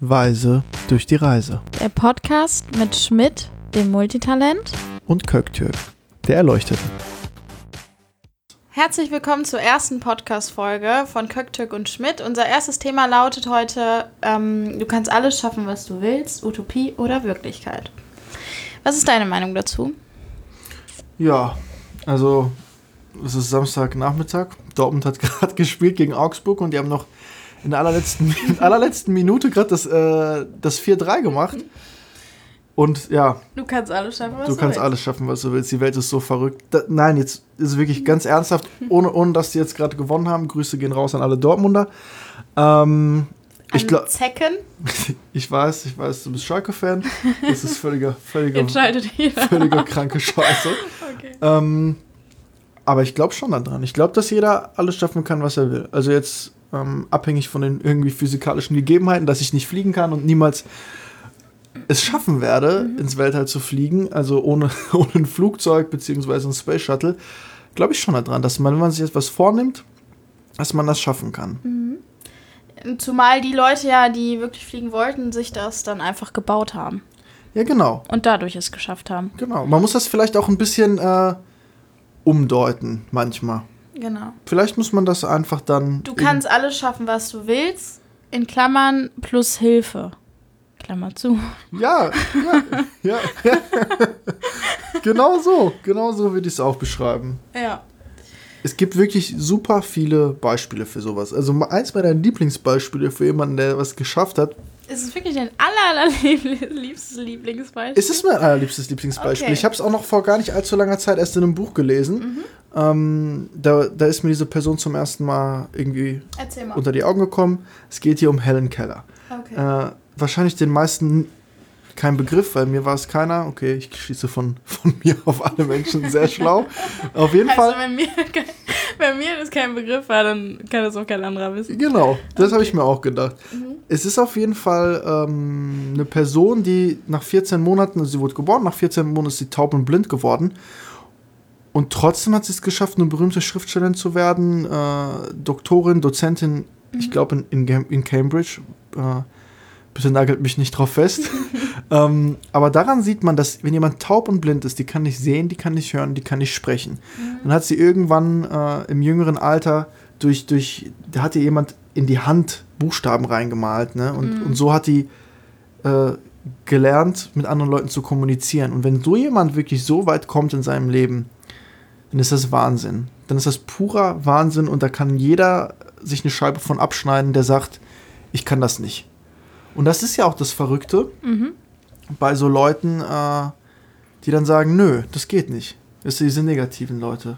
Weise durch die Reise. Der Podcast mit Schmidt, dem Multitalent. Und Köktürk, der Erleuchtete. Herzlich willkommen zur ersten Podcast-Folge von Köktürk und Schmidt. Unser erstes Thema lautet heute: ähm, Du kannst alles schaffen, was du willst, Utopie oder Wirklichkeit. Was ist deine Meinung dazu? Ja, also es ist Samstagnachmittag. Dortmund hat gerade gespielt gegen Augsburg und die haben noch in der allerletzten, in allerletzten Minute gerade das, äh, das 4-3 gemacht. Und ja. Du kannst alles schaffen, was du, du kannst willst. alles schaffen, was du willst. Die Welt ist so verrückt. Da, nein, jetzt ist es wirklich ganz ernsthaft, ohne, ohne dass die jetzt gerade gewonnen haben. Grüße gehen raus an alle Dortmunder. Ähm, ich glaube. Zecken? ich weiß, ich weiß, du bist Schalke-Fan. Das ist völliger, völliger, völliger kranke Scheiße. Okay. Ähm, aber ich glaube schon daran. Ich glaube, dass jeder alles schaffen kann, was er will. Also jetzt ähm, abhängig von den irgendwie physikalischen Gegebenheiten, dass ich nicht fliegen kann und niemals es schaffen werde, Mhm. ins Weltall zu fliegen, also ohne, ohne ein Flugzeug beziehungsweise ein Space Shuttle, glaube ich schon daran, dass man, wenn man sich etwas vornimmt, dass man das schaffen kann. Mhm. Zumal die Leute ja, die wirklich fliegen wollten, sich das dann einfach gebaut haben. Ja, genau. Und dadurch es geschafft haben. Genau. Man muss das vielleicht auch ein bisschen äh, umdeuten, manchmal. Genau. Vielleicht muss man das einfach dann. Du kannst alles schaffen, was du willst. In Klammern plus Hilfe. Klammer zu. Ja, ja, ja. ja. genau so, genau so würde ich es auch beschreiben. Ja. Es gibt wirklich super viele Beispiele für sowas. Also eins meiner Lieblingsbeispiele für jemanden, der was geschafft hat, Es ist wirklich dein aller, allerliebstes Lieblingsbeispiel. ist es mein allerliebstes Lieblingsbeispiel. Okay. Ich habe es auch noch vor gar nicht allzu langer Zeit erst in einem Buch gelesen. Ähm, da, da ist mir diese Person zum ersten Mal irgendwie mal. unter die Augen gekommen. Es geht hier um Helen Keller. Okay. Äh, wahrscheinlich den meisten kein Begriff, weil mir war es keiner. Okay, ich schließe von, von mir auf alle Menschen sehr schlau. Auf jeden also, Fall. wenn mir, wenn mir das kein Begriff war, dann kann das auch kein anderer wissen. Genau, das habe ich mir auch gedacht. Mhm. Es ist auf jeden Fall ähm, eine Person, die nach 14 Monaten, also sie wurde geboren, nach 14 Monaten ist sie taub und blind geworden. Und trotzdem hat sie es geschafft, eine berühmte Schriftstellerin zu werden, äh, Doktorin, Dozentin, ich glaube in, in, in Cambridge. Äh, bitte nagelt mich nicht drauf fest. ähm, aber daran sieht man, dass wenn jemand taub und blind ist, die kann nicht sehen, die kann nicht hören, die kann nicht sprechen. Dann hat sie irgendwann äh, im jüngeren Alter durch, durch, da hat ihr jemand in die Hand Buchstaben reingemalt, ne? Und, und so hat die äh, gelernt, mit anderen Leuten zu kommunizieren. Und wenn so jemand wirklich so weit kommt in seinem Leben, dann ist das Wahnsinn. Dann ist das purer Wahnsinn und da kann jeder sich eine Scheibe von abschneiden, der sagt, ich kann das nicht. Und das ist ja auch das Verrückte Mhm. bei so Leuten, äh, die dann sagen, nö, das geht nicht. Das sind diese negativen Leute.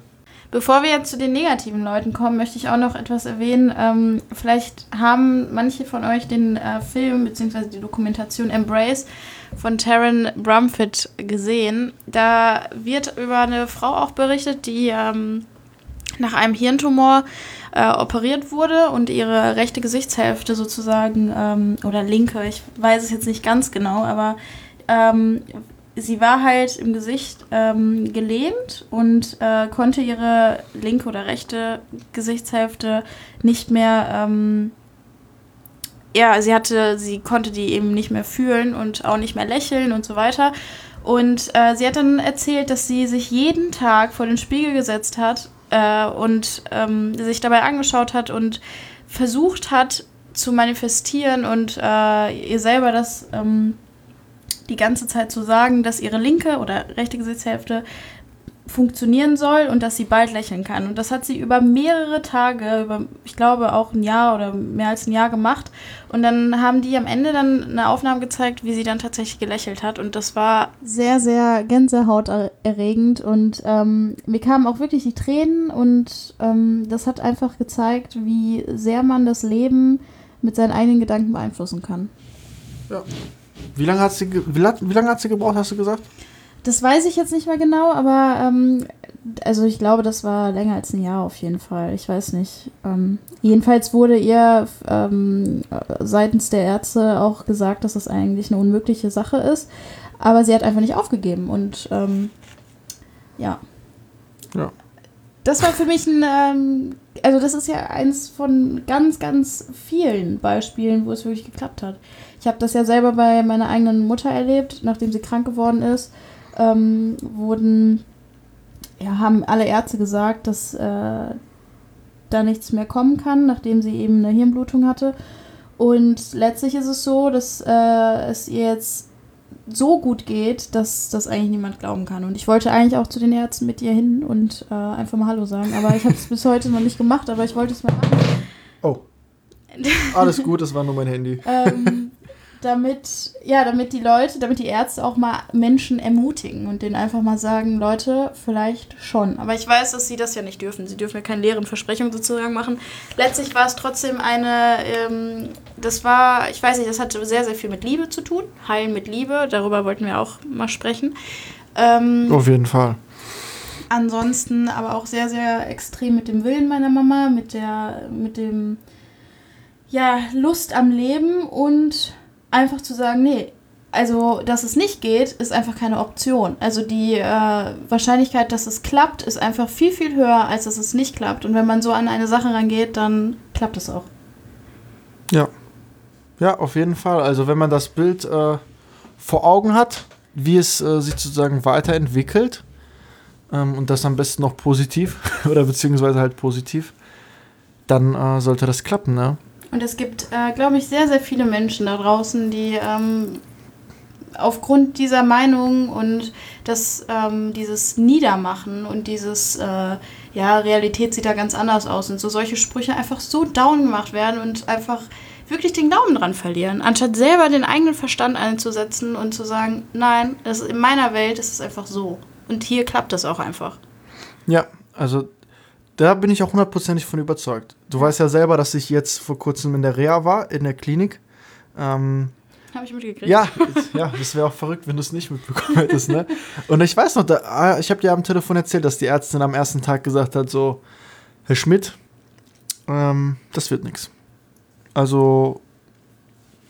Bevor wir jetzt zu den negativen Leuten kommen, möchte ich auch noch etwas erwähnen. Ähm, vielleicht haben manche von euch den äh, Film bzw. die Dokumentation Embrace von Taryn Brumfitt gesehen. Da wird über eine Frau auch berichtet, die ähm, nach einem Hirntumor äh, operiert wurde und ihre rechte Gesichtshälfte sozusagen, ähm, oder linke, ich weiß es jetzt nicht ganz genau, aber ähm, sie war halt im Gesicht ähm, gelähmt und äh, konnte ihre linke oder rechte Gesichtshälfte nicht mehr, ähm, ja, sie hatte, sie konnte die eben nicht mehr fühlen und auch nicht mehr lächeln und so weiter. Und äh, sie hat dann erzählt, dass sie sich jeden Tag vor den Spiegel gesetzt hat äh, und ähm, sich dabei angeschaut hat und versucht hat zu manifestieren und äh, ihr selber das ähm, die ganze Zeit zu sagen, dass ihre linke oder rechte Gesichtshälfte funktionieren soll und dass sie bald lächeln kann. Und das hat sie über mehrere Tage, über ich glaube auch ein Jahr oder mehr als ein Jahr gemacht. Und dann haben die am Ende dann eine Aufnahme gezeigt, wie sie dann tatsächlich gelächelt hat. Und das war sehr, sehr gänsehauterregend. Und ähm, mir kamen auch wirklich die Tränen. Und ähm, das hat einfach gezeigt, wie sehr man das Leben mit seinen eigenen Gedanken beeinflussen kann. Wie lange hat sie, wie, wie lange hat sie gebraucht, hast du gesagt? Das weiß ich jetzt nicht mehr genau, aber ähm, also ich glaube, das war länger als ein Jahr auf jeden Fall. Ich weiß nicht. Ähm, jedenfalls wurde ihr ähm, seitens der Ärzte auch gesagt, dass das eigentlich eine unmögliche Sache ist. Aber sie hat einfach nicht aufgegeben und ähm, ja. Ja. das war für mich ein, ähm, also das ist ja eins von ganz, ganz vielen Beispielen, wo es wirklich geklappt hat. Ich habe das ja selber bei meiner eigenen Mutter erlebt, nachdem sie krank geworden ist, ähm, wurden, ja, haben alle Ärzte gesagt, dass äh, da nichts mehr kommen kann, nachdem sie eben eine Hirnblutung hatte. Und letztlich ist es so, dass äh, es ihr jetzt so gut geht, dass das eigentlich niemand glauben kann. Und ich wollte eigentlich auch zu den Ärzten mit ihr hin und äh, einfach mal Hallo sagen. Aber ich habe es bis heute noch nicht gemacht, aber ich wollte es mal machen. Oh. Alles gut, das war nur mein Handy. ähm, damit, ja, damit die Leute, damit die Ärzte auch mal Menschen ermutigen und denen einfach mal sagen, Leute, vielleicht schon. Aber ich weiß, dass sie das ja nicht dürfen. Sie dürfen ja keine leeren Versprechungen sozusagen machen. Letztlich war es trotzdem eine, ähm, das war, ich weiß nicht, das hatte sehr, sehr viel mit Liebe zu tun. Heilen mit Liebe, darüber wollten wir auch mal sprechen. Ähm, Auf jeden Fall. Ansonsten aber auch sehr, sehr extrem mit dem Willen meiner Mama, mit der, mit dem, ja, Lust am Leben und einfach zu sagen, nee, also dass es nicht geht, ist einfach keine Option. Also die äh, Wahrscheinlichkeit, dass es klappt, ist einfach viel, viel höher, als dass es nicht klappt. Und wenn man so an eine Sache rangeht, dann klappt es auch. Ja. Ja, auf jeden Fall. Also wenn man das Bild äh, vor Augen hat, wie es äh, sich sozusagen weiterentwickelt, ähm, und das am besten noch positiv oder beziehungsweise halt positiv, dann äh, sollte das klappen, ne? Und es gibt, äh, glaube ich, sehr, sehr viele Menschen da draußen, die ähm, aufgrund dieser Meinung und das, ähm, dieses Niedermachen und dieses, äh, ja, Realität sieht da ganz anders aus und so solche Sprüche einfach so down gemacht werden und einfach wirklich den Glauben dran verlieren, anstatt selber den eigenen Verstand einzusetzen und zu sagen, nein, das in meiner Welt ist es einfach so. Und hier klappt das auch einfach. Ja, also da bin ich auch hundertprozentig von überzeugt. Du weißt ja selber, dass ich jetzt vor kurzem in der Reha war, in der Klinik. Ähm, habe ich mitgekriegt. Ja, ja das wäre auch verrückt, wenn du es nicht mitbekommen hättest. Ne? Und ich weiß noch, da, ah, ich habe dir am Telefon erzählt, dass die Ärztin am ersten Tag gesagt hat, so, Herr Schmidt, ähm, das wird nichts. Also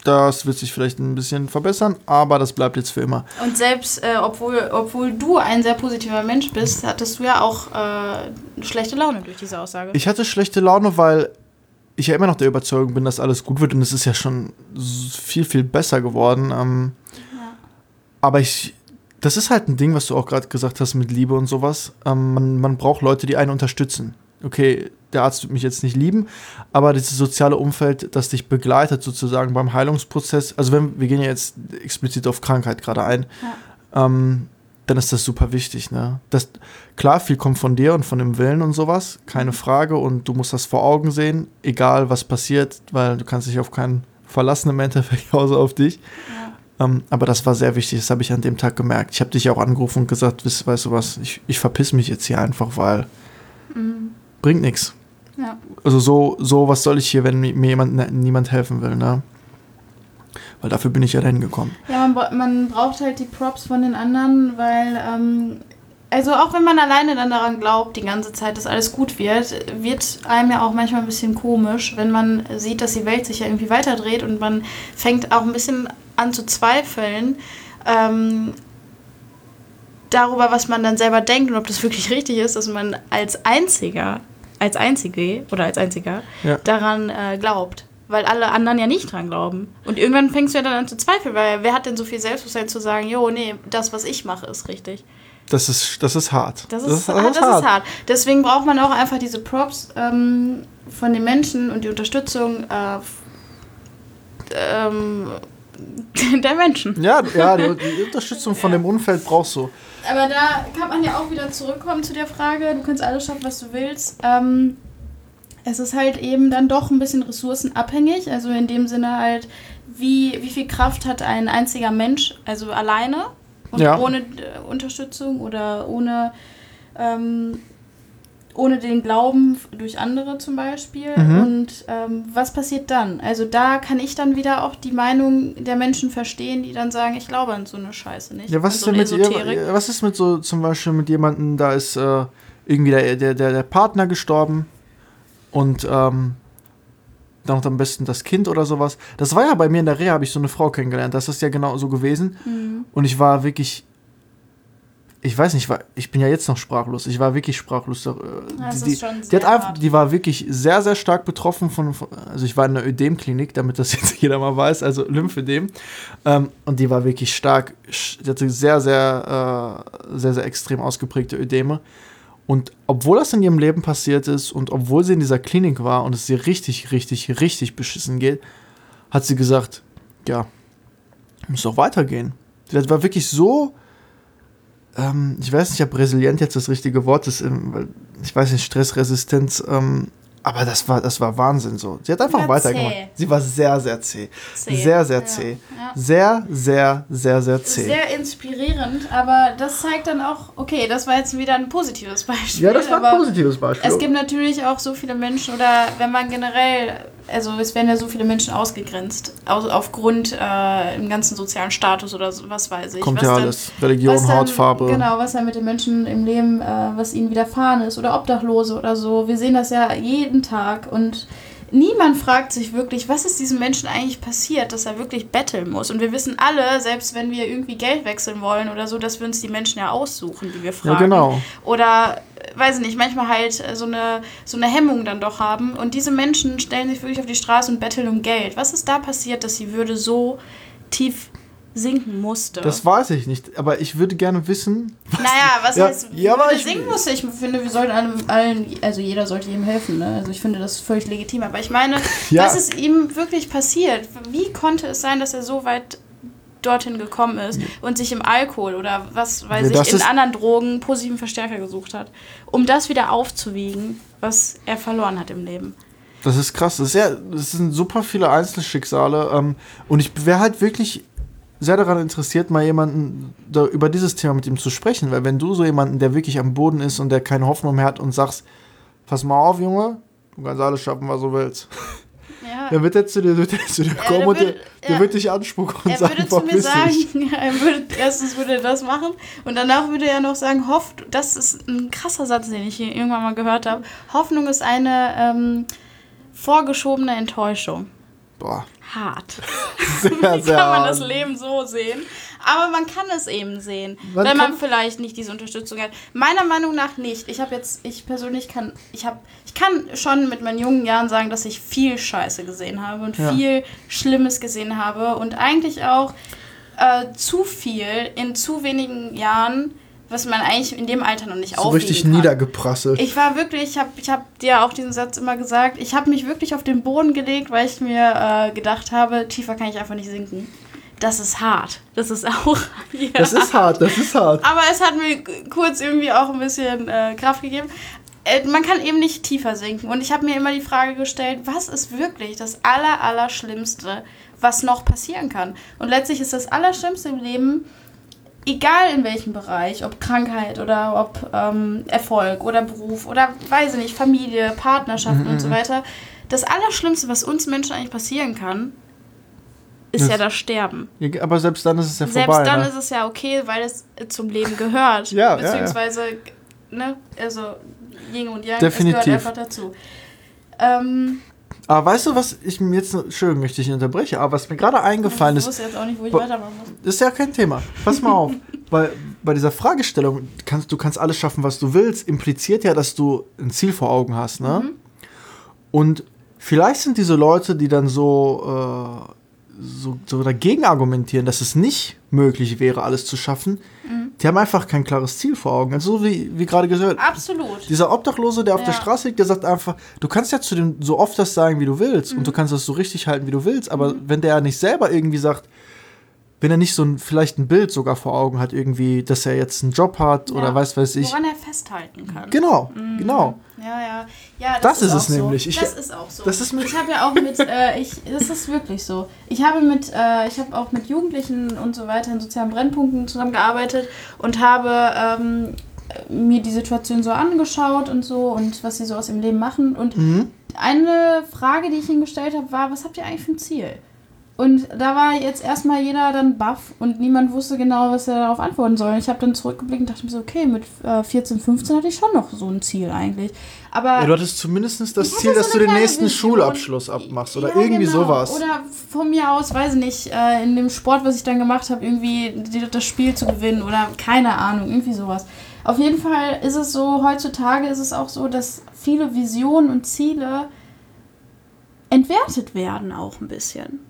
das wird sich vielleicht ein bisschen verbessern, aber das bleibt jetzt für immer. Und selbst, äh, obwohl, obwohl du ein sehr positiver Mensch bist, hattest du ja auch äh, schlechte Laune durch diese Aussage. Ich hatte schlechte Laune, weil ich ja immer noch der Überzeugung bin, dass alles gut wird und es ist ja schon viel, viel besser geworden. Ähm, ja. Aber ich, das ist halt ein Ding, was du auch gerade gesagt hast mit Liebe und sowas. Ähm, man, man braucht Leute, die einen unterstützen. Okay, der Arzt wird mich jetzt nicht lieben, aber dieses soziale Umfeld, das dich begleitet sozusagen beim Heilungsprozess, also wenn wir gehen ja jetzt explizit auf Krankheit gerade ein, ja. ähm, dann ist das super wichtig. Ne? Das, klar, viel kommt von dir und von dem Willen und sowas, keine Frage, und du musst das vor Augen sehen, egal was passiert, weil du kannst dich auf keinen verlassen im Endeffekt, außer auf dich. Ja. Ähm, aber das war sehr wichtig, das habe ich an dem Tag gemerkt. Ich habe dich auch angerufen und gesagt, weißt, weißt du was, ich, ich verpiss mich jetzt hier einfach, weil mhm. bringt nichts. Ja. Also so, so, was soll ich hier, wenn mir jemand, ne, niemand helfen will, ne? Weil dafür bin ich ja dahin gekommen. Ja, man, man braucht halt die Props von den anderen, weil, ähm, also auch wenn man alleine dann daran glaubt, die ganze Zeit, dass alles gut wird, wird einem ja auch manchmal ein bisschen komisch, wenn man sieht, dass die Welt sich ja irgendwie weiterdreht und man fängt auch ein bisschen an zu zweifeln. Ähm, darüber, was man dann selber denkt und ob das wirklich richtig ist, dass man als Einziger als Einzige oder als Einziger ja. daran äh, glaubt. Weil alle anderen ja nicht dran glauben. Und irgendwann fängst du ja dann an zu zweifeln, weil wer hat denn so viel Selbstbewusstsein zu sagen, jo, nee, das, was ich mache, ist richtig. Das ist, das ist hart. Das ist, das ist, das ist, das hart. ist hart. Deswegen braucht man auch einfach diese Props ähm, von den Menschen und die Unterstützung äh, ähm, der Menschen. Ja, ja die, die Unterstützung von dem Umfeld brauchst du. Aber da kann man ja auch wieder zurückkommen zu der Frage, du kannst alles schaffen, was du willst. Ähm, es ist halt eben dann doch ein bisschen ressourcenabhängig. Also in dem Sinne halt, wie, wie viel Kraft hat ein einziger Mensch, also alleine und ja. ohne äh, Unterstützung oder ohne ähm, ohne den Glauben durch andere zum Beispiel. Mhm. Und ähm, was passiert dann? Also da kann ich dann wieder auch die Meinung der Menschen verstehen, die dann sagen, ich glaube an so eine Scheiße nicht. Ja, was ist so denn mit ihr, was ist mit so zum Beispiel mit jemandem, da ist äh, irgendwie der, der, der, der Partner gestorben und ähm, dann noch am besten das Kind oder sowas. Das war ja bei mir in der Reha, habe ich so eine Frau kennengelernt. Das ist ja genau so gewesen. Mhm. Und ich war wirklich ich weiß nicht, ich, war, ich bin ja jetzt noch sprachlos. Ich war wirklich sprachlos. Äh, Das die, ist schon die, hat einfach, die war wirklich sehr, sehr stark betroffen von, von also ich war in einer Ödemklinik, damit das jetzt jeder mal weiß, also Lymphödem. Ähm, und die war wirklich stark, die hatte sehr, sehr, äh, sehr, sehr extrem ausgeprägte Ödeme. Und obwohl das in ihrem Leben passiert ist und obwohl sie in dieser Klinik war und es ihr richtig, richtig, richtig beschissen geht, hat sie gesagt, ja, muss doch weitergehen. Sie war wirklich so, ähm, ich weiß nicht, ob resilient jetzt das richtige Wort ist, ähm, weil ich weiß nicht, Stressresistenz, ähm, aber das war, das war Wahnsinn so. Sie hat einfach War weitergemacht. zäh. Sie war sehr, sehr zäh. Zäh. Sehr, sehr zäh. ja. Sehr, sehr, sehr, sehr zäh. Sehr inspirierend, aber das zeigt dann auch, okay, das war jetzt wieder ein positives Beispiel. ja, das war ein positives Beispiel. Es gibt natürlich auch so viele Menschen, oder wenn man generell, also es werden ja so viele Menschen ausgegrenzt, aus, aufgrund äh, im ganzen sozialen Status oder so, was weiß ich. Kommt was ja dann- alles. Religion, dann, Hautfarbe. Genau, was dann mit den Menschen im Leben, äh, was ihnen widerfahren ist oder Obdachlose oder so. Wir sehen das ja jeden Tag und niemand fragt sich wirklich, was ist diesem Menschen eigentlich passiert, dass er wirklich betteln muss. Und wir wissen alle, selbst wenn wir irgendwie Geld wechseln wollen oder so, dass wir uns die Menschen ja aussuchen, die wir fragen. Ja, genau. Oder, weiß ich nicht, manchmal halt äh, so eine, so eine Hemmung dann doch haben. Und diese Menschen stellen sich wirklich auf die Straße und betteln um Geld. Was ist da passiert, dass die Würde so tief sinken musste? Das weiß ich nicht, aber ich würde gerne wissen. Naja, was Ja, heißt, ja, aber Würde ich- singen muss? Ich finde, wir sollten allen, allen, also jeder sollte ihm helfen, ne? Also ich finde das völlig legitim. Aber ich meine, Ja. was ist ihm wirklich passiert? Wie konnte es sein, dass er so weit dorthin gekommen ist und sich im Alkohol oder was weiß Ja, ich, in anderen Drogen positiven Verstärker gesucht hat, um das wieder aufzuwiegen, was er verloren hat im Leben? Das ist krass. Das, ist ja, das sind super viele Einzelschicksale. Ähm, und ich wäre halt wirklich sehr daran interessiert, mal jemanden da, über dieses Thema mit ihm zu sprechen. Weil wenn du so jemanden, der wirklich am Boden ist und der keine Hoffnung mehr hat und sagst, pass mal auf, Junge, du kannst alles schaffen, was du willst. Ja. Dann wird er zu dir, wird er zu dir kommen und würde- der, der ja. wird dich anspucken und Er sagen, würde zu mir sagen, ja, er würde, erstens würde er das machen und danach würde er noch sagen, hofft, das ist ein krasser Satz, den ich hier irgendwann mal gehört habe. Hoffnung ist eine ähm, vorgeschobene Enttäuschung. Boah, Hart. sehr, Wie sehr kann man das hart. Leben so sehen? Aber man kann es eben sehen, Man wenn man vielleicht nicht diese Unterstützung hat. Meiner Meinung nach nicht. Ich habe jetzt, ich persönlich kann, ich habe, ich kann schon mit meinen jungen Jahren sagen, dass ich viel Scheiße gesehen habe und Ja. viel Schlimmes gesehen habe und eigentlich auch äh, zu viel in zu wenigen Jahren, was man eigentlich in dem Alter noch nicht So aufwiegen richtig kann. niedergeprasselt. Ich war wirklich, ich habe ich hab dir auch diesen Satz immer gesagt, ich habe mich wirklich auf den Boden gelegt, weil ich mir äh, gedacht habe, tiefer kann ich einfach nicht sinken. Das ist hart. Das ist auch. Ja. Das ist hart, das ist hart. Aber es hat mir kurz irgendwie auch ein bisschen äh, Kraft gegeben. Äh, man kann eben nicht tiefer sinken. Und ich habe mir immer die Frage gestellt, was ist wirklich das Aller, Allerschlimmste, was noch passieren kann? Und letztlich ist das Allerschlimmste im Leben, egal in welchem Bereich, ob Krankheit oder ob ähm, Erfolg oder Beruf oder, weiß ich nicht, Familie, Partnerschaften Mhm, und so weiter, das Allerschlimmste, was uns Menschen eigentlich passieren kann, ist Das- ja das Sterben. Ja, Aber selbst dann ist es ja Selbst vorbei. dann ne? ist es ja okay, weil es zum Leben gehört. Ja, ja, Beziehungsweise, ne, also Yin und Yang, Definitiv. es gehört einfach dazu. Ähm, Aber weißt du, was ich mir jetzt, Entschuldigung, möchte ich nicht unterbrechen, aber was mir gerade eingefallen ich ist, wusste jetzt auch nicht, wo ich weitermachen muss. ist ja kein Thema. Pass mal auf. Weil bei dieser Fragestellung, kannst, du kannst alles schaffen, was du willst, impliziert ja, dass du ein Ziel vor Augen hast, ne? Mhm. Und vielleicht sind diese Leute, die dann so, äh, so, so dagegen argumentieren, dass es nicht möglich wäre, alles zu schaffen, Mhm. die haben einfach kein klares Ziel vor Augen. Also so wie, wie gerade gesagt, Absolut. dieser Obdachlose, der auf der Ja. Straße liegt, der sagt einfach, du kannst ja zu dem so oft das sagen, wie du willst, Mhm. und du kannst das so richtig halten, wie du willst, aber wenn der ja nicht selber irgendwie sagt, wenn er nicht so ein, vielleicht ein Bild sogar vor Augen hat, irgendwie, dass er jetzt einen Job hat oder Ja. weiß weiß ich. Woran er festhalten kann. Genau, genau. Ja, ja. ja Das ist auch es so. nämlich. Ich- das ist auch so. das ist mit- ich habe ja auch mit, äh, ich, das ist wirklich so. Ich habe mit, äh, ich habe auch mit Jugendlichen und so weiter in sozialen Brennpunkten zusammengearbeitet und habe ähm, mir die Situation so angeschaut und so und was sie so aus ihrem Leben machen. Und Mhm. eine Frage, die ich ihnen gestellt habe, war, was habt ihr eigentlich für ein Ziel? Und da war jetzt erstmal jeder dann baff und niemand wusste genau, was er darauf antworten soll. Und ich habe dann zurückgeblickt und dachte mir so, okay, mit äh, 14, 15 hatte ich schon noch so ein Ziel eigentlich. Aber Ja, du hattest zumindest das Ziel, so dass du den nächsten Vision. Schulabschluss abmachst oder Ja, irgendwie genau. sowas. Oder von mir aus, weiß ich nicht, äh, in dem Sport, was ich dann gemacht habe, irgendwie das Spiel zu gewinnen oder keine Ahnung, irgendwie sowas. Auf jeden Fall ist es so, heutzutage ist es auch so, dass viele Visionen und Ziele entwertet werden auch ein bisschen.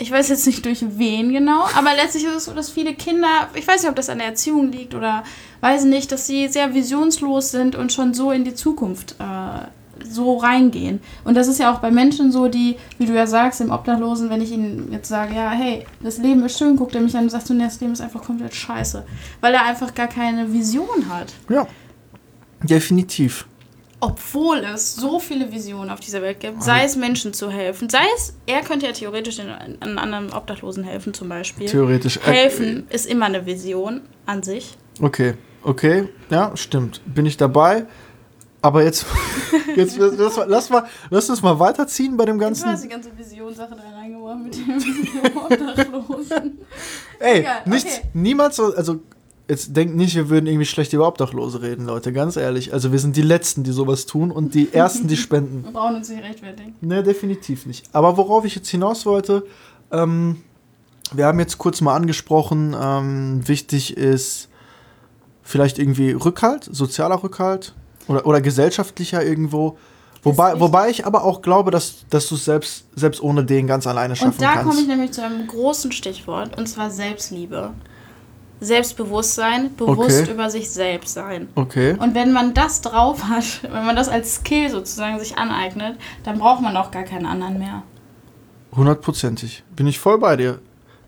Ich weiß jetzt nicht durch wen genau, aber letztlich ist es so, dass viele Kinder, ich weiß nicht, ob das an der Erziehung liegt oder weiß nicht, dass sie sehr visionslos sind und schon so in die Zukunft äh, so reingehen. Und das ist ja auch bei Menschen so, die, wie du ja sagst, im Obdachlosen, wenn ich ihnen jetzt sage, ja, hey, das Leben ist schön, guckt er mich an und sagt, du, nee, das Leben ist einfach komplett scheiße. Weil er einfach gar keine Vision hat. Ja, definitiv. Obwohl es so viele Visionen auf dieser Welt gibt, sei es Menschen zu helfen, sei es, er könnte ja theoretisch den, einen anderen Obdachlosen helfen zum Beispiel. Theoretisch. Äh, Helfen ist immer eine Vision an sich. Okay, okay, ja, stimmt. Bin ich dabei. Aber jetzt, jetzt lass, mal, lass, mal, lass uns mal weiterziehen bei dem Du Ganzen. hast die ganze Visionssache da reingebracht mit dem Obdachlosen. Ey, Egal, nichts, okay. niemals, so- also jetzt denkt nicht, wir würden irgendwie schlecht über Obdachlose reden, Leute, ganz ehrlich. Also wir sind die Letzten, die sowas tun und die Ersten, die spenden. Wir brauchen uns nicht rechtfertigen. Ne, definitiv nicht. Aber worauf ich jetzt hinaus wollte, ähm, wir haben jetzt kurz mal angesprochen, ähm, wichtig ist vielleicht irgendwie Rückhalt, sozialer Rückhalt oder, oder gesellschaftlicher irgendwo. Wobei, wobei ich aber auch glaube, dass, dass du es selbst, selbst ohne den ganz alleine schaffen Und da komme kannst. ich nämlich zu einem großen Stichwort, und zwar Selbstliebe. Selbstbewusstsein, bewusst Okay. über sich selbst sein. okay. Und wenn man das drauf hat, wenn man das als Skill sozusagen sich aneignet, dann braucht man auch gar keinen anderen mehr. Hundertprozentig. Bin ich voll bei dir.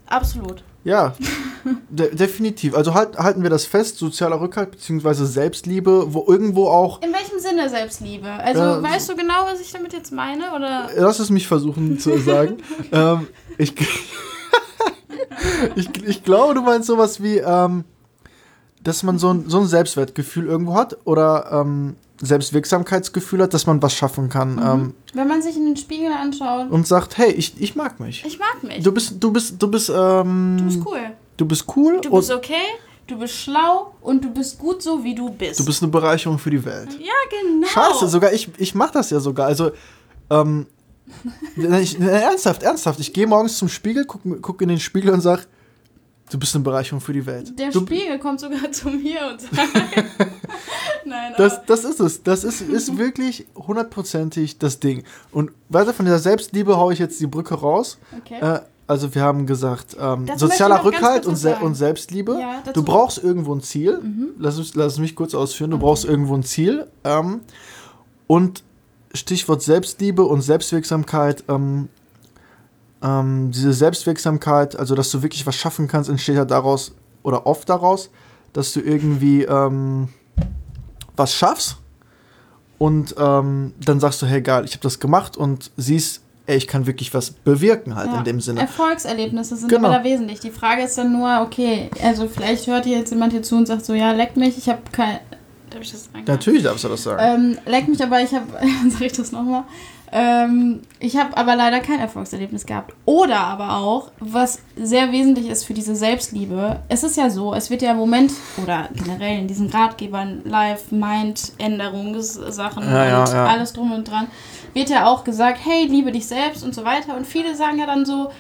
Absolut. Ja, de definitiv. Also halt, halten wir das fest, sozialer Rückhalt bzw. Selbstliebe, wo irgendwo auch, In welchem Sinne Selbstliebe? Also Äh, weißt du genau, was ich damit jetzt meine? Oder lass es mich versuchen zu sagen. ähm, ich, ich, ich glaube, du meinst sowas wie, ähm, dass man so ein, so ein Selbstwertgefühl irgendwo hat oder ähm, Selbstwirksamkeitsgefühl hat, dass man was schaffen kann ähm, wenn man sich in den Spiegel anschaut, und sagt, hey, ich, ich mag mich. ich mag mich. Du bist, du bist, du bist, ähm, Du bist cool. du bist cool Du bist okay, du bist schlau und du bist gut so, wie du bist. du bist eine Bereicherung für die Welt. ja, genau. Scheiße, sogar ich, ich mach das ja sogar. Also, ähm, ich, ernsthaft, ernsthaft. Ich gehe morgens zum Spiegel, guck, guck in den Spiegel und sag, du bist eine Bereicherung für die Welt. Der du, Spiegel kommt sogar zu mir und sagt. Nein, das, das ist es. Das ist, ist wirklich hundertprozentig das Ding. Und weiter von dieser Selbstliebe haue ich jetzt die Brücke raus. Okay. Äh, also wir haben gesagt, ähm, sozialer Rückhalt und, Se und Selbstliebe. Ja, Mhm. du brauchst irgendwo ein Ziel. Lass, mich, lass mich kurz ausführen. Du brauchst irgendwo ein Ziel. Ähm, und Stichwort Selbstliebe und Selbstwirksamkeit. Ähm, ähm, diese Selbstwirksamkeit, also dass du wirklich was schaffen kannst, entsteht ja daraus oder oft daraus, dass du irgendwie ähm, was schaffst und ähm, dann sagst du, hey geil, ich habe das gemacht und siehst, ey, ich kann wirklich was bewirken halt Ja. in dem Sinne. Erfolgserlebnisse sind Genau. aber da wesentlich. Die Frage ist dann nur, okay, also vielleicht hört hier jetzt jemand hier zu und sagt so, ja, leck mich, ich habe kein. Darf ich das sagen? Natürlich darfst du das sagen. Ähm, leck mich, aber ich habe, sag ich das nochmal, ähm, ich habe aber leider kein Erfolgserlebnis gehabt. Oder aber auch, was sehr wesentlich ist für diese Selbstliebe, es ist ja so, es wird ja im Moment, oder generell in diesen Ratgebern, Live, Mind, Änderungssachen Ja, ja, und ja. alles drum und dran, wird ja auch gesagt, hey, liebe dich selbst und so weiter. Und viele sagen ja dann so,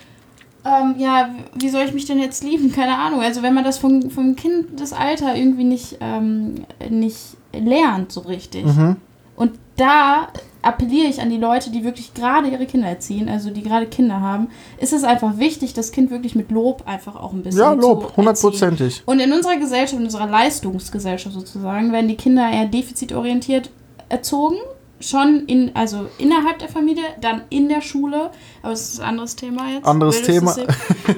ähm, ja, wie soll ich mich denn jetzt lieben? Keine Ahnung. Also wenn man das vom, vom Kindesalter irgendwie nicht, ähm, nicht lernt so richtig. Mhm. Und da appelliere ich an die Leute, die wirklich gerade ihre Kinder erziehen, also die gerade Kinder haben, ist es einfach wichtig, das Kind wirklich mit Lob einfach auch ein bisschen Ja, Lob, hundertprozentig. Und in unserer Gesellschaft, in unserer Leistungsgesellschaft sozusagen, werden die Kinder eher defizitorientiert erzogen. Schon in, also innerhalb der Familie, dann in der Schule. Aber das ist ein anderes Thema jetzt. Anderes Thema.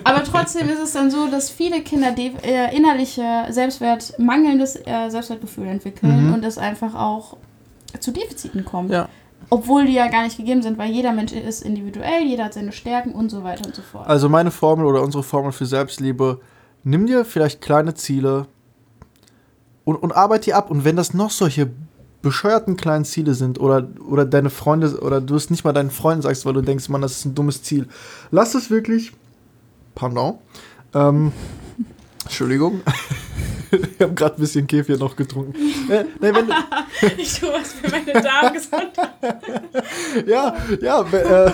Aber trotzdem ist es dann so, dass viele Kinder de- äh, innerliche Selbstwert, mangelndes äh, Selbstwertgefühl entwickeln Mhm. und es einfach auch zu Defiziten kommt. Ja. Obwohl die ja gar nicht gegeben sind, weil jeder Mensch ist individuell, jeder hat seine Stärken und so weiter und so fort. Also meine Formel oder unsere Formel für Selbstliebe, nimm dir vielleicht kleine Ziele und, und arbeite die ab. Und wenn das noch solche bescheuerten kleinen Ziele sind oder, oder deine Freunde oder du es nicht mal deinen Freunden sagst, weil du denkst, man, das ist ein dummes Ziel. Lass es wirklich. Pardon. Ähm, Entschuldigung. ich habe gerade ein bisschen Kefir noch getrunken. Äh, nee, wenn, ich tue was für meine Darmgesundheit. ja, ja. Äh,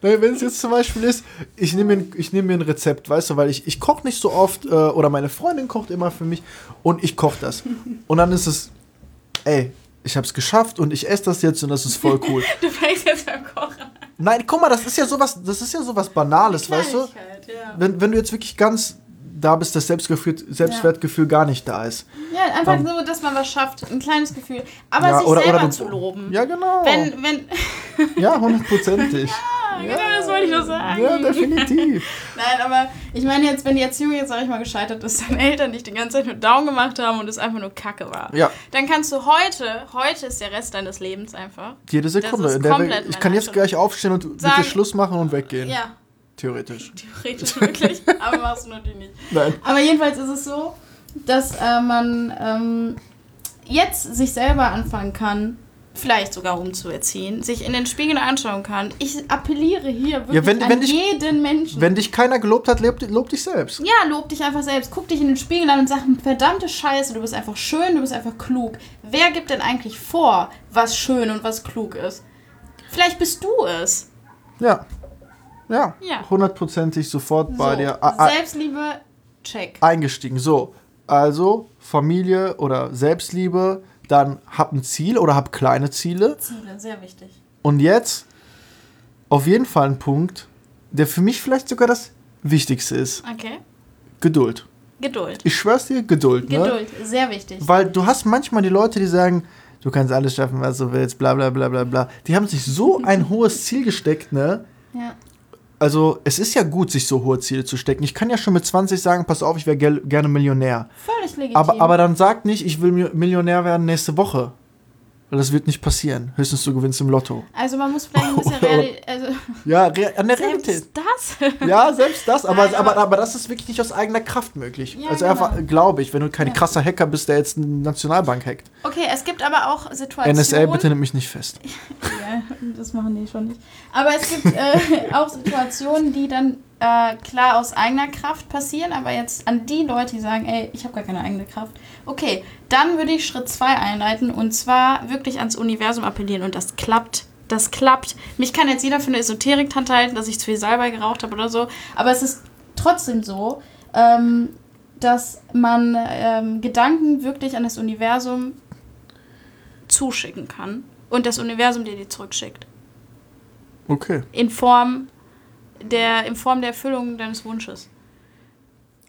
wenn es jetzt zum Beispiel ist, ich nehme mir, ich nehm mir ein Rezept, weißt du, weil ich, ich koche nicht so oft äh, oder meine Freundin kocht immer für mich und ich koche das. Und dann ist es, ey, ich habe es geschafft und ich esse das jetzt und das ist voll cool. du fängst jetzt beim Kochen. Nein, guck mal, das ist ja sowas, das ist ja sowas Banales, weißt du? Ja. Wenn, wenn du jetzt wirklich ganz da bist, das Selbstgefühl, Selbstwertgefühl gar nicht da ist. Ja, einfach Dann- so, dass man was schafft, ein kleines Gefühl. Aber Ja, sich oder- selber oder du- zu loben. Ja, genau. Wenn, wenn, ja, hundertprozentig. ja, genau, wollte ich doch sagen. Ja, definitiv. Nein, aber ich meine jetzt, wenn die Erziehung jetzt, sag ich mal, gescheitert ist, deine Eltern dich die ganze Zeit nur down gemacht haben und es einfach nur Kacke war. Ja. Dann kannst du heute, heute ist der Rest deines Lebens einfach. Jede Sekunde. wir, ich kann jetzt gleich aufstehen und Sagen- dir Schluss machen und weggehen. Ja, Theoretisch. theoretisch wirklich, aber machst du natürlich nicht. Nein. Aber jedenfalls ist es so, dass äh, man ähm, jetzt sich selber anfangen kann, vielleicht sogar umzuerziehen, sich in den Spiegel anschauen kann. Ich appelliere hier wirklich Ja, wenn- an wenn dich- jeden Menschen. Wenn dich keiner gelobt hat, lob, lob dich selbst. ja, lob dich einfach selbst. Guck dich in den Spiegel an und sag, verdammte Scheiße, du bist einfach schön, du bist einfach klug. Wer gibt denn eigentlich vor, was schön und was klug ist? Vielleicht bist du es. Ja. Ja. Ja. Hundertprozentig sofort bei so, dir a- a- Selbstliebe, check. eingestiegen. So, also Familie oder Selbstliebe, dann hab ein Ziel oder hab kleine Ziele. Ziele, sehr wichtig. Und jetzt auf jeden Fall ein Punkt, der für mich vielleicht sogar das Wichtigste ist. Okay. Geduld. Geduld. Ich schwör's dir, Geduld. Ne? Geduld, sehr wichtig. Weil du hast manchmal die Leute, die sagen, du kannst alles schaffen, was du willst, bla bla bla bla bla. Die haben sich so ein hohes Ziel gesteckt, ne? Ja. Also es ist ja gut, sich so hohe Ziele zu stecken. Ich kann ja schon mit 20 sagen, pass auf, ich wäre gerne Millionär. Völlig legitim. Aber, aber dann sag nicht, ich will Mi- Millionär werden nächste Woche. Weil das wird nicht passieren. Höchstens du gewinnst im Lotto. also man muss vielleicht ein bisschen reali also Ja, re an der Realität. selbst das. Ja, selbst das, aber, Nein, aber, aber- aber das ist wirklich nicht aus eigener Kraft möglich. Ja, also genau. einfach, glaube ich, wenn du kein Ja. krasser Hacker bist, der jetzt eine Nationalbank hackt. Okay, es gibt aber auch Situationen. NSA, bitte nimm mich nicht fest. Ja, das machen die schon nicht. Aber es gibt äh, auch Situationen, die dann äh, klar aus eigener Kraft passieren, aber jetzt an die Leute, die sagen, ey, ich habe gar keine eigene Kraft. Okay, dann würde ich Schritt 2 einleiten und zwar wirklich ans Universum appellieren und das klappt. Das klappt. Mich kann jetzt jeder für eine Esoterik-Tante halten, dass ich zu viel Salbei geraucht habe oder so, aber es ist trotzdem so, ähm, dass man ähm, Gedanken wirklich an das Universum zuschicken kann und das Universum dir die zurückschickt. Okay. In Form der, in Form der Erfüllung deines Wunsches.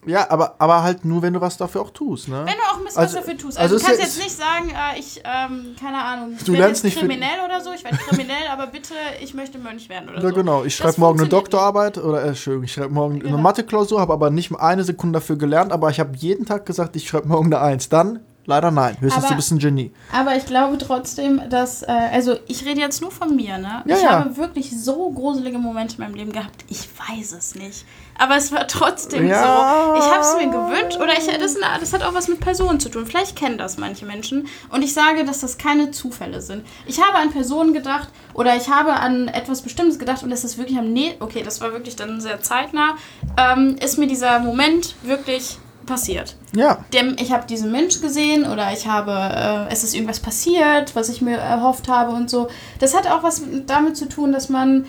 Ja, aber, aber halt nur, wenn du was dafür auch tust, ne? Wenn du auch ein bisschen Also- was dafür tust. also Also, du kannst ist- jetzt nicht sagen, äh, ich, ähm, keine Ahnung, ich Du werde lernst jetzt kriminell oder so, ich werde kriminell, aber bitte, ich möchte Mönch werden oder Ja, so. genau. Ich schreibe morgen eine Doktorarbeit oder, äh, Entschuldigung, ich schreibe morgen Genau. eine Mathe-Klausur, habe aber nicht eine Sekunde dafür gelernt, aber ich habe jeden Tag gesagt, ich schreibe morgen eine Eins. Dann leider nein. Höchstens Aber- du bist ein Genie. Aber ich glaube trotzdem, dass, äh, also ich rede jetzt nur von mir, ne? Ja, ich ja. habe wirklich so gruselige Momente in meinem Leben gehabt. Ich weiß es nicht. Aber es war trotzdem Ja. so. Ich habe es mir gewünscht oder ich, das, das hat auch was mit Personen zu tun. Vielleicht kennen das manche Menschen. Und ich sage, dass das keine Zufälle sind. Ich habe an Personen gedacht oder ich habe an etwas Bestimmtes gedacht und es ist wirklich am Ne, okay, das war wirklich dann sehr zeitnah, ähm, ist mir dieser Moment wirklich passiert Ja. dem, ich habe diesen Mensch gesehen oder ich habe, äh, es ist irgendwas passiert, was ich mir erhofft habe und so. Das hat auch was damit zu tun, dass man,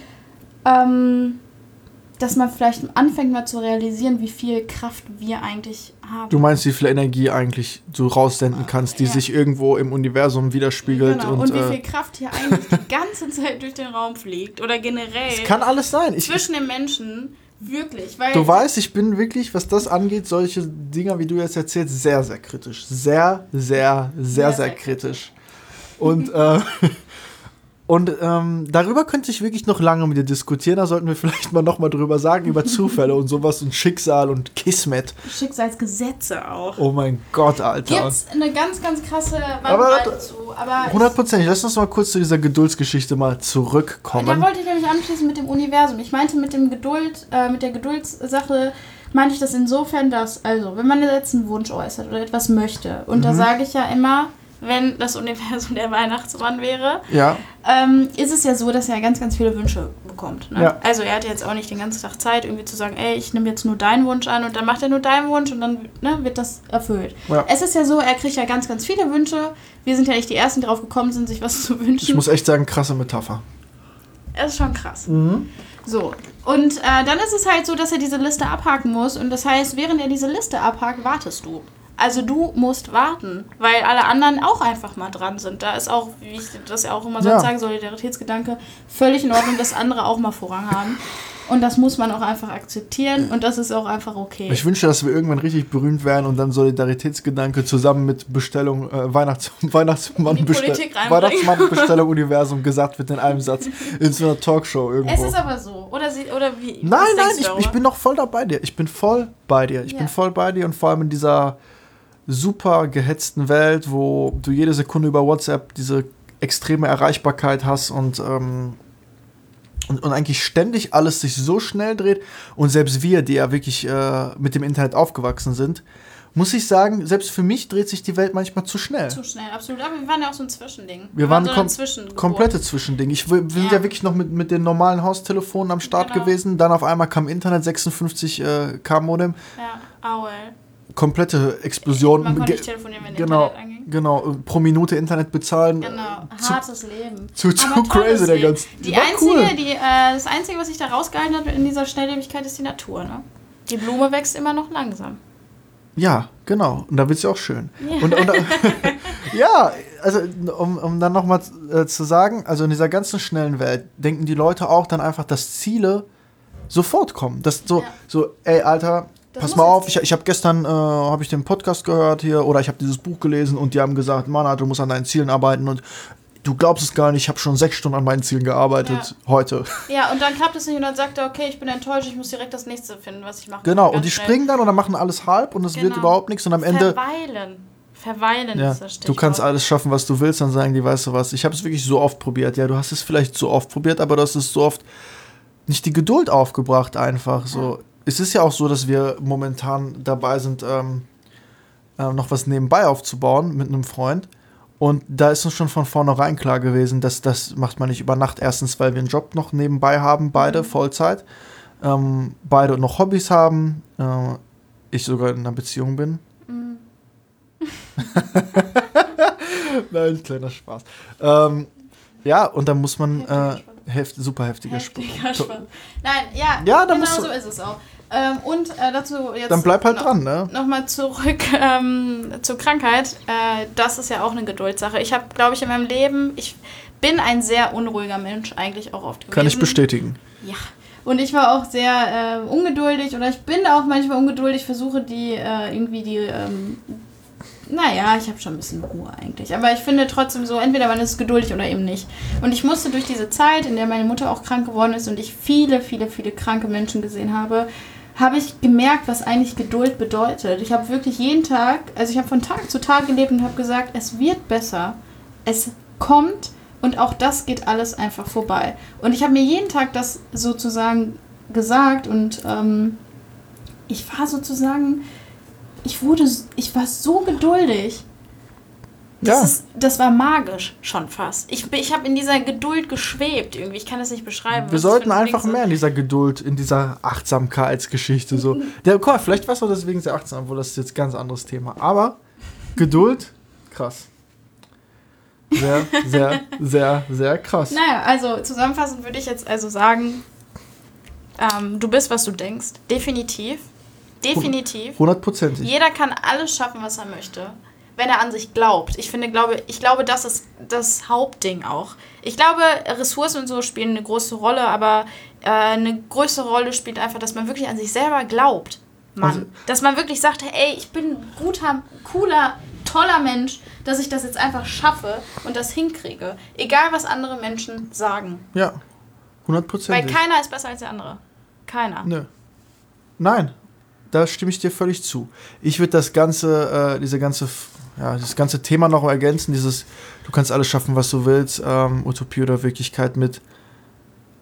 ähm, dass man vielleicht anfängt mal zu realisieren, wie viel Kraft wir eigentlich haben. Du meinst, wie viel Energie eigentlich du raussenden kannst, die Ja. sich irgendwo im Universum widerspiegelt. genau. Und, Und, wie äh, viel Kraft hier eigentlich die ganze Zeit durch den Raum fliegt oder generell es kann alles sein. Ich, zwischen den Menschen. Wirklich, weil du weißt, ich bin wirklich, was das angeht, solche Dinger, wie du jetzt erzählst, sehr, sehr kritisch. Sehr, sehr, sehr, sehr, sehr kritisch. Und, äh, und ähm, darüber könnte ich wirklich noch lange mit dir diskutieren. Da sollten wir vielleicht mal nochmal drüber sagen, über Zufälle und sowas und Schicksal und Kismet. Schicksalsgesetze auch. Oh mein Gott, Alter. Gibt's eine ganz, ganz krasse Aber Bandbreite das- zu. Aber Hundertprozentig. Lass uns mal kurz zu dieser Geduldsgeschichte mal Da zurückkommen. wollte ich nämlich anschließen mit dem Universum. Ich meinte mit dem Geduld, äh, mit der Geduldssache, meinte ich das insofern, dass, also, wenn man jetzt einen Wunsch äußert oder etwas möchte, und Mhm. da sage ich ja immer, wenn das Universum der Weihnachtsmann wäre, Ja. ähm, ist es ja so, dass er ganz, ganz viele Wünsche bekommt. Ne? Ja. Also er hat jetzt auch nicht den ganzen Tag Zeit, irgendwie zu sagen, ey, ich nehme jetzt nur deinen Wunsch an und dann macht er nur deinen Wunsch und dann ne, wird das erfüllt. Ja. Es ist ja so, er kriegt ja ganz, ganz viele Wünsche. Wir sind ja nicht die Ersten, die darauf gekommen sind, sich was zu wünschen. Ich muss echt sagen, krasse Metapher. Es ist schon krass. So. Und äh, dann ist es halt so, dass er diese Liste abhaken muss. Und das heißt, während er diese Liste abhakt, wartest du. Also du musst warten, weil alle anderen auch einfach mal dran sind. Da ist auch, wie ich das ja auch immer sonst Ja. sage, Solidaritätsgedanke, völlig in Ordnung, dass andere auch mal Vorrang haben. Und das muss man auch einfach akzeptieren und das ist auch einfach okay. Ich wünsche, dass wir irgendwann richtig berühmt werden und dann Solidaritätsgedanke zusammen mit Bestellung, äh, Weihnachts Weihnachtsmann reinbringen. Weihnachtsmann Bestellung Universum gesagt wird in einem Satz. In so einer Talkshow irgendwo. es ist aber so. Oder, sie, oder wie? Nein, nein, ich, ich bin noch voll dabei dir. Ich bin voll bei dir. Ich Ja. bin voll bei dir und vor allem in dieser super gehetzten Welt, wo du jede Sekunde über WhatsApp diese extreme Erreichbarkeit hast und, ähm, und, und eigentlich ständig alles sich so schnell dreht. Und selbst wir, die ja wirklich äh, mit dem Internet aufgewachsen sind, muss ich sagen, selbst für mich dreht sich die Welt manchmal zu schnell. Zu schnell, absolut. Aber wir waren ja auch so ein Zwischending. Wir waren so kom komplette Zwischending. Ich, wir sind Ja. ja wirklich noch mit, mit den normalen Haustelefonen am Start Genau. gewesen. Dann auf einmal kam Internet, 56 äh, K-Modem. Ja, AOL. Komplette Explosion. Man konnte nicht telefonieren, wenn genau, Internet anging. genau. Pro Minute Internet bezahlen. Genau, Zu- hartes Leben. zu- zu Aber crazy, der ganze- Die einzige, cool. die, äh, das Einzige, was sich da rausgehalten hat in dieser Schnelllebigkeit, ist die Natur. Ne? Die Blume wächst immer noch langsam. Ja, genau. Und da wird es ja auch schön. Ja. Und, und, ja, also um, um dann nochmal äh, zu sagen, also in dieser ganzen schnellen Welt denken die Leute auch dann einfach, dass Ziele sofort kommen. Das so, Ja. so, ey, Alter, Das pass mal auf, ich, ich habe gestern, äh, habe ich den Podcast gehört hier oder ich habe dieses Buch gelesen und die haben gesagt, Mann, du musst an deinen Zielen arbeiten und du glaubst es gar nicht, ich habe schon sechs Stunden an meinen Zielen gearbeitet heute. Ja, und dann klappt es nicht und dann sagt er, okay, ich bin enttäuscht, ich muss direkt das nächste finden, was ich mache. Genau, und die schnell. springen dann und dann machen alles halb und es wird Genau. überhaupt nichts und am Ende Verweilen. Verweilen Ja, ist das du kannst Stichwort. alles schaffen, was du willst, dann sagen die, weißt du was, ich habe es wirklich so oft probiert. Ja, du hast es vielleicht so oft probiert, aber du hast es so oft nicht die Geduld aufgebracht einfach. So, es ist ja auch so, dass wir momentan dabei sind, ähm, äh, noch was nebenbei aufzubauen mit einem Freund. Und da ist uns schon von vornherein klar gewesen, dass das macht man nicht über Nacht. Erstens, weil wir einen Job noch nebenbei haben, beide Vollzeit. Ähm, beide noch Hobbys haben. Äh, ich sogar in einer Beziehung bin. Nein, kleiner Spaß. Ähm, ja, und dann muss man äh, heft, super heftiger. Heftiger Spaß. Nein, ja, Ja, genau so ist es auch. Ähm, und äh, dazu jetzt. Dann bleib halt noch, dran, ne? Nochmal zurück ähm, zur Krankheit. Äh, das ist ja auch eine Geduldssache. Ich habe, glaube ich, in meinem Leben, ich bin ein sehr unruhiger Mensch eigentlich auch oft gewesen. Kann ich bestätigen. Ja. Und ich war auch sehr äh, ungeduldig oder ich bin auch manchmal ungeduldig, versuche die äh, irgendwie die. Ähm, naja, ich habe schon ein bisschen Ruhe eigentlich. Aber ich finde trotzdem so, entweder man ist geduldig oder eben nicht. Und ich musste durch diese Zeit, in der meine Mutter auch krank geworden ist und ich viele, viele, viele kranke Menschen gesehen habe, habe ich gemerkt, was eigentlich Geduld bedeutet. Ich habe wirklich jeden Tag, also ich habe von Tag zu Tag gelebt und habe gesagt, es wird besser. Es kommt und auch das geht alles einfach vorbei. Und ich habe mir jeden Tag das sozusagen gesagt und ähm, ich war sozusagen, ich wurde, ich war so geduldig. Das, Ja. ist, das war magisch schon fast. Ich, ich habe in dieser Geduld geschwebt irgendwie. Ich kann das nicht beschreiben. Wir sollten ein einfach Ding mehr in dieser Geduld, in dieser Achtsamkeitsgeschichte so. Der, guck mal, vielleicht warst du deswegen sehr achtsam, obwohl das ist jetzt ein ganz anderes Thema. Aber Geduld, krass. Sehr, sehr, sehr, sehr krass. Naja, also zusammenfassend würde ich jetzt also sagen, ähm, du bist, was du denkst. Definitiv. Definitiv. Hundertprozentig. Jeder kann alles schaffen, was er möchte, wenn er an sich glaubt. Ich finde, glaube, ich glaube, das ist das Hauptding auch. Ich glaube, Ressourcen und so spielen eine große Rolle, aber äh, eine größere Rolle spielt einfach, dass man wirklich an sich selber glaubt. Mann. Also- dass man wirklich sagt, ey, ich bin ein guter, cooler, toller Mensch, dass ich das jetzt einfach schaffe und das hinkriege. Egal, was andere Menschen sagen. Ja, Weil hundertprozentig. keiner ist besser als der andere. Keiner. Nö. Nein, da stimme ich dir völlig zu. Ich würde das ganze, äh, diese ganze, ja, das ganze Thema noch ergänzen, dieses, du kannst alles schaffen, was du willst, ähm, Utopie oder Wirklichkeit mit.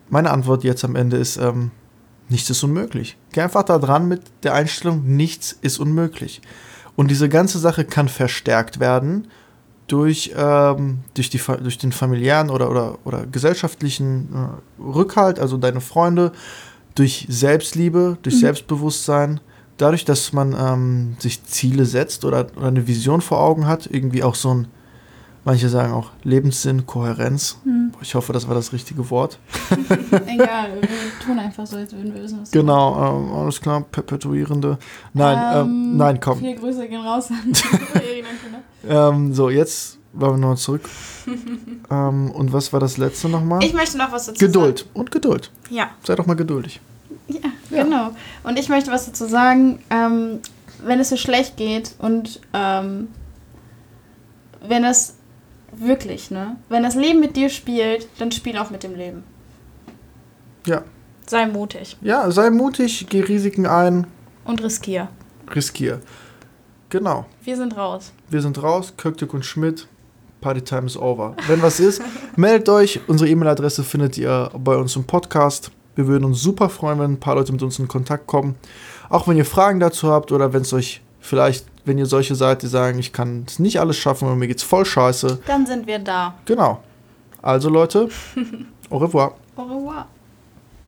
Meine Antwort jetzt am Ende ist, ähm, nichts ist unmöglich. Geh einfach da dran mit der Einstellung, nichts ist unmöglich. Und diese ganze Sache kann verstärkt werden durch, ähm, durch, die, durch den familiären oder, oder, oder gesellschaftlichen äh, Rückhalt, also deine Freunde, durch Selbstliebe, durch Selbstbewusstsein, dadurch, dass man ähm, sich Ziele setzt oder, oder eine Vision vor Augen hat, irgendwie auch so ein, manche sagen auch Lebenssinn, Kohärenz. Hm. Ich hoffe, das war das richtige Wort. Egal, wir tun einfach so, als würden wir wissen, was Genau, ähm, alles klar, perpetuierende. Nein, ähm, Ähm, nein, komm. Viele Grüße gehen raus an die Ähm, so, jetzt wollen wir nochmal zurück. ähm, und was war das letzte nochmal? Ich möchte noch was dazu Geduld und Geduld. sagen. Ja. Sei doch mal geduldig. Ja, genau. Und ich möchte was dazu sagen, ähm, wenn es dir schlecht geht und ähm, wenn es wirklich, ne, wenn das Leben mit dir spielt, dann spiel auch mit dem Leben. Ja. Sei mutig Ja, sei mutig, geh Risiken ein, und riskier. riskier. Genau. Wir sind raus. Wir sind raus, Köktik und Schmidt. Party time is over. Wenn was ist, meldet euch. Unsere E-Mail-Adresse findet ihr bei uns im Podcast. Wir würden uns super freuen, wenn ein paar Leute mit uns in Kontakt kommen. Auch wenn ihr Fragen dazu habt oder wenn es euch vielleicht, wenn ihr solche seid, die sagen, ich kann es nicht alles schaffen und mir geht's voll scheiße. Dann sind wir da. Genau. Also Leute, au revoir. Au revoir.